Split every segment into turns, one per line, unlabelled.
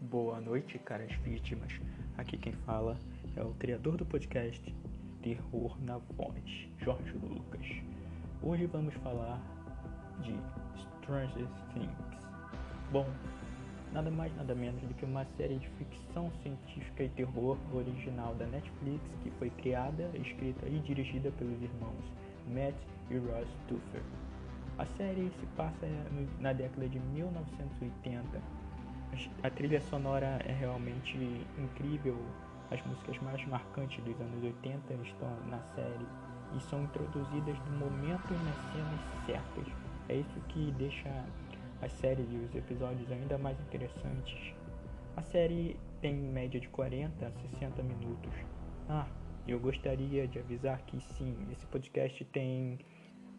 Boa noite, caras vítimas. Aqui quem fala é o criador do podcast Terror na Voz, Jorge Lucas. Hoje vamos falar de Stranger Things. Bom, nada mais nada menos do que uma série de ficção científica e terror original da Netflix que foi criada, escrita e dirigida pelos irmãos Matt e Ross Duffer. A série se passa na década de 1980. A trilha sonora é realmente incrível. As músicas mais marcantes dos anos 80 estão na série e são introduzidas no momento e nas cenas certas. É isso que deixa a série e os episódios ainda mais interessantes. A série tem média de 40 a 60 minutos. Ah, eu gostaria de avisar que sim, esse podcast tem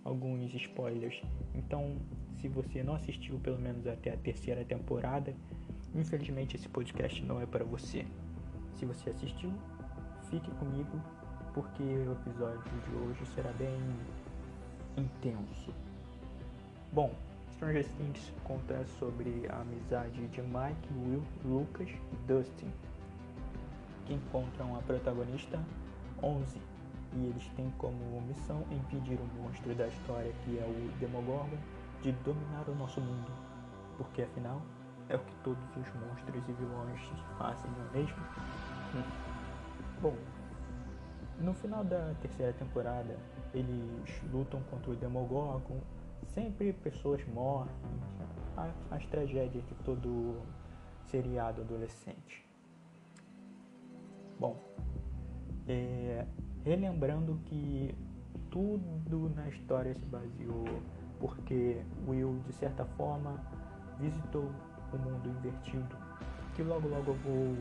alguns spoilers. Então, se você não assistiu pelo menos até a terceira temporada, infelizmente esse podcast não é para você. Se você assistiu, fique comigo porque o episódio de hoje será bem intenso. Bom, Stranger Things conta sobre a amizade de Mike, Will, Lucas e Dustin, que encontram a protagonista 11 e eles têm como missão impedir o monstro da história, que é o Demogorgon, de dominar o nosso mundo. Porque afinal, é o que todos os monstros e vilões fazem, não é mesmo? Hum. Bom, no final da terceira temporada, eles lutam contra o Demogorgon, sempre pessoas morrem, as tragédias de todo seriado adolescente. Bom, é, relembrando que tudo na história se baseou porque Will, de certa forma, visitou o mundo invertido, que logo logo eu vou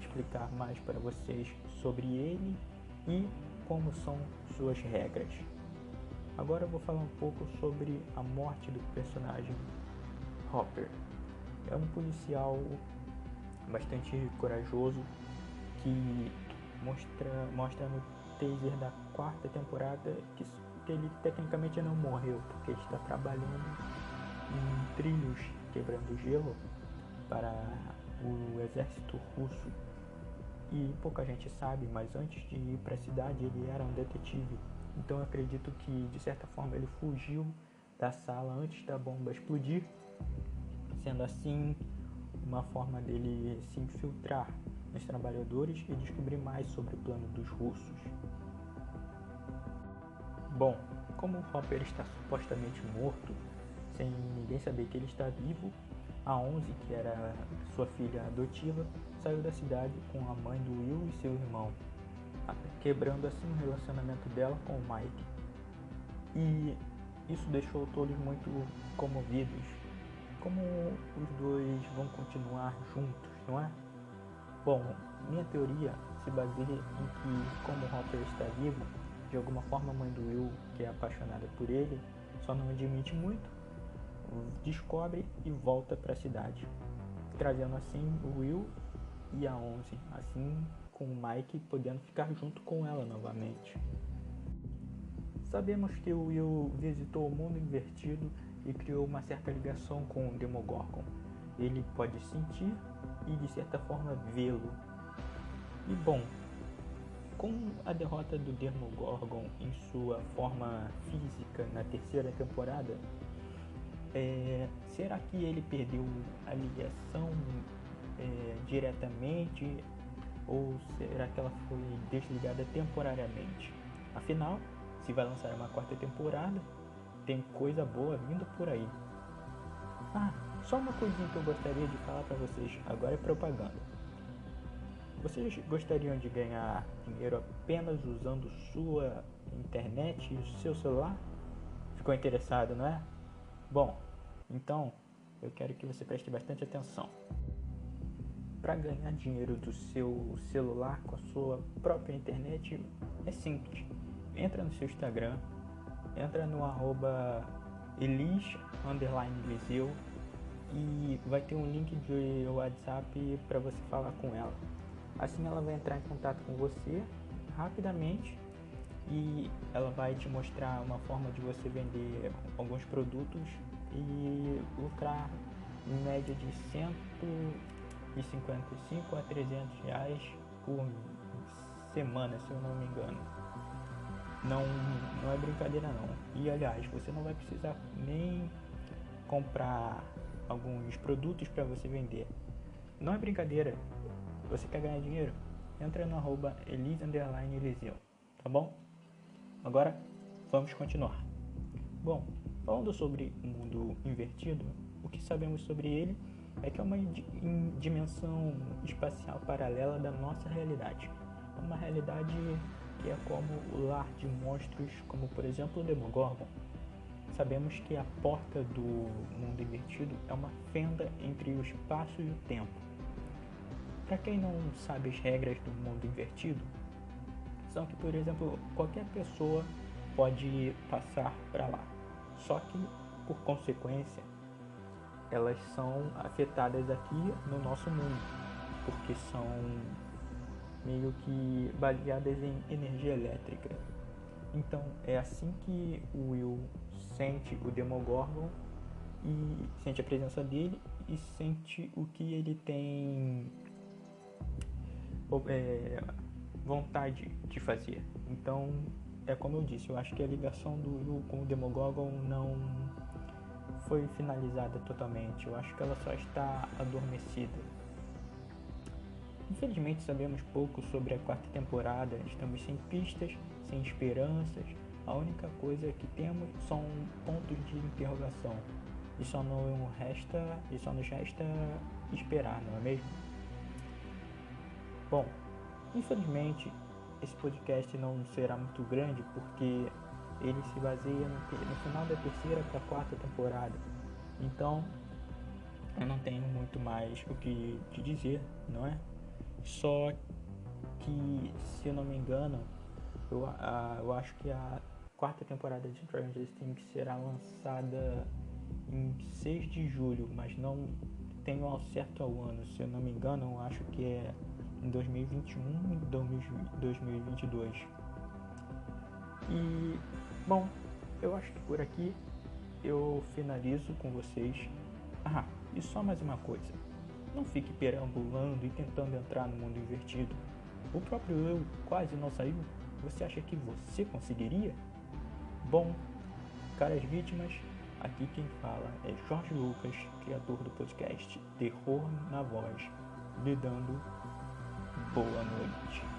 explicar mais para vocês sobre ele e como são suas regras. Agora eu vou falar um pouco sobre a morte do personagem Hopper. É um policial bastante corajoso que mostra, mostra no da quarta temporada que, que ele tecnicamente não morreu, porque está trabalhando em trilhos quebrando gelo para o exército russo. E pouca gente sabe, mas antes de ir para a cidade ele era um detetive. Então acredito que de certa forma ele fugiu da sala antes da bomba explodir, sendo assim uma forma dele se infiltrar nos trabalhadores e descobrir mais sobre o plano dos russos. Bom, como o Hopper está supostamente morto, sem ninguém saber que ele está vivo, a Onze, que era sua filha adotiva, saiu da cidade com a mãe do Will e seu irmão, quebrando assim o relacionamento dela com o Mike. E isso deixou todos muito comovidos. Como os dois vão continuar juntos, não é? Bom, minha teoria se baseia em que, como Hopper está vivo, de alguma forma a mãe do Will, que é apaixonada por ele, só não admite muito, descobre e volta para a cidade, trazendo assim o Will e a Onze, assim com o Mike podendo ficar junto com ela novamente. Sabemos que o Will visitou o mundo invertido e criou uma certa ligação com o Demogorgon. Ele pode sentir e de certa forma vê-lo. E bom, com a derrota do Demogorgon em sua forma física na terceira temporada, é, será que ele perdeu a ligação é, diretamente ou será que ela foi desligada temporariamente? Afinal, se vai lançar uma quarta temporada, tem coisa boa vindo por aí. Ah, só uma coisinha que eu gostaria de falar para vocês, agora é propaganda. Vocês gostariam de ganhar dinheiro apenas usando sua internet e seu celular? Ficou interessado, não é? Bom, então eu quero que você preste bastante atenção. Para ganhar dinheiro do seu celular com a sua própria internet é simples. Entra no seu Instagram, entra no arroba elis, e vai ter um link de WhatsApp para você falar com ela. Assim ela vai entrar em contato com você rapidamente e ela vai te mostrar uma forma de você vender alguns produtos e lucrar em média de 100, de 55 a 300 reais por semana, se eu não me engano. Não, não é brincadeira não. E aliás, você não vai precisar nem comprar alguns produtos para você vender. Não é brincadeira. Você quer ganhar dinheiro? Entra no arroba Eliseu, tá bom? Agora vamos continuar. Bom, falando sobre o mundo invertido, o que sabemos sobre ele é que é uma dimensão espacial paralela da nossa realidade. É uma realidade que é como o lar de monstros, como por exemplo o Demogorgon. Sabemos que a porta do mundo invertido é uma fenda entre o espaço e o tempo. Para quem não sabe as regras do mundo invertido, são que, por exemplo, qualquer pessoa pode passar para lá. Só que, por consequência, elas são afetadas aqui no nosso mundo, porque são meio que baseadas em energia elétrica. Então é assim que o Will sente o Demogorgon e sente a presença dele e sente o que ele tem é, vontade de fazer. Então é como eu disse, eu acho que a ligação do Will com o Demogorgon não foi finalizada totalmente. Eu acho que ela só está adormecida. Infelizmente sabemos pouco sobre a quarta temporada, estamos sem pistas, sem esperanças. A única coisa que temos são pontos de interrogação. E só não resta, e só nos resta esperar, não é mesmo? Bom, infelizmente esse podcast não será muito grande porque ele se baseia no, no final da terceira para a quarta temporada. Então, eu não tenho muito mais o que te dizer, não é? Só que, se eu não me engano, eu, a, eu acho que a quarta temporada de Stranger Things será lançada em 6 de julho, mas não tenho ao certo ao ano. Se eu não me engano, eu acho que é em 2021 e 2022. E Bom, eu acho que por aqui eu finalizo com vocês. Ah, e só mais uma coisa. Não fique perambulando e tentando entrar no mundo invertido. O próprio eu quase não saiu. Você acha que você conseguiria? Bom, caras vítimas, aqui quem fala é Jorge Lucas, criador do podcast Terror na Voz, lhe dando boa noite.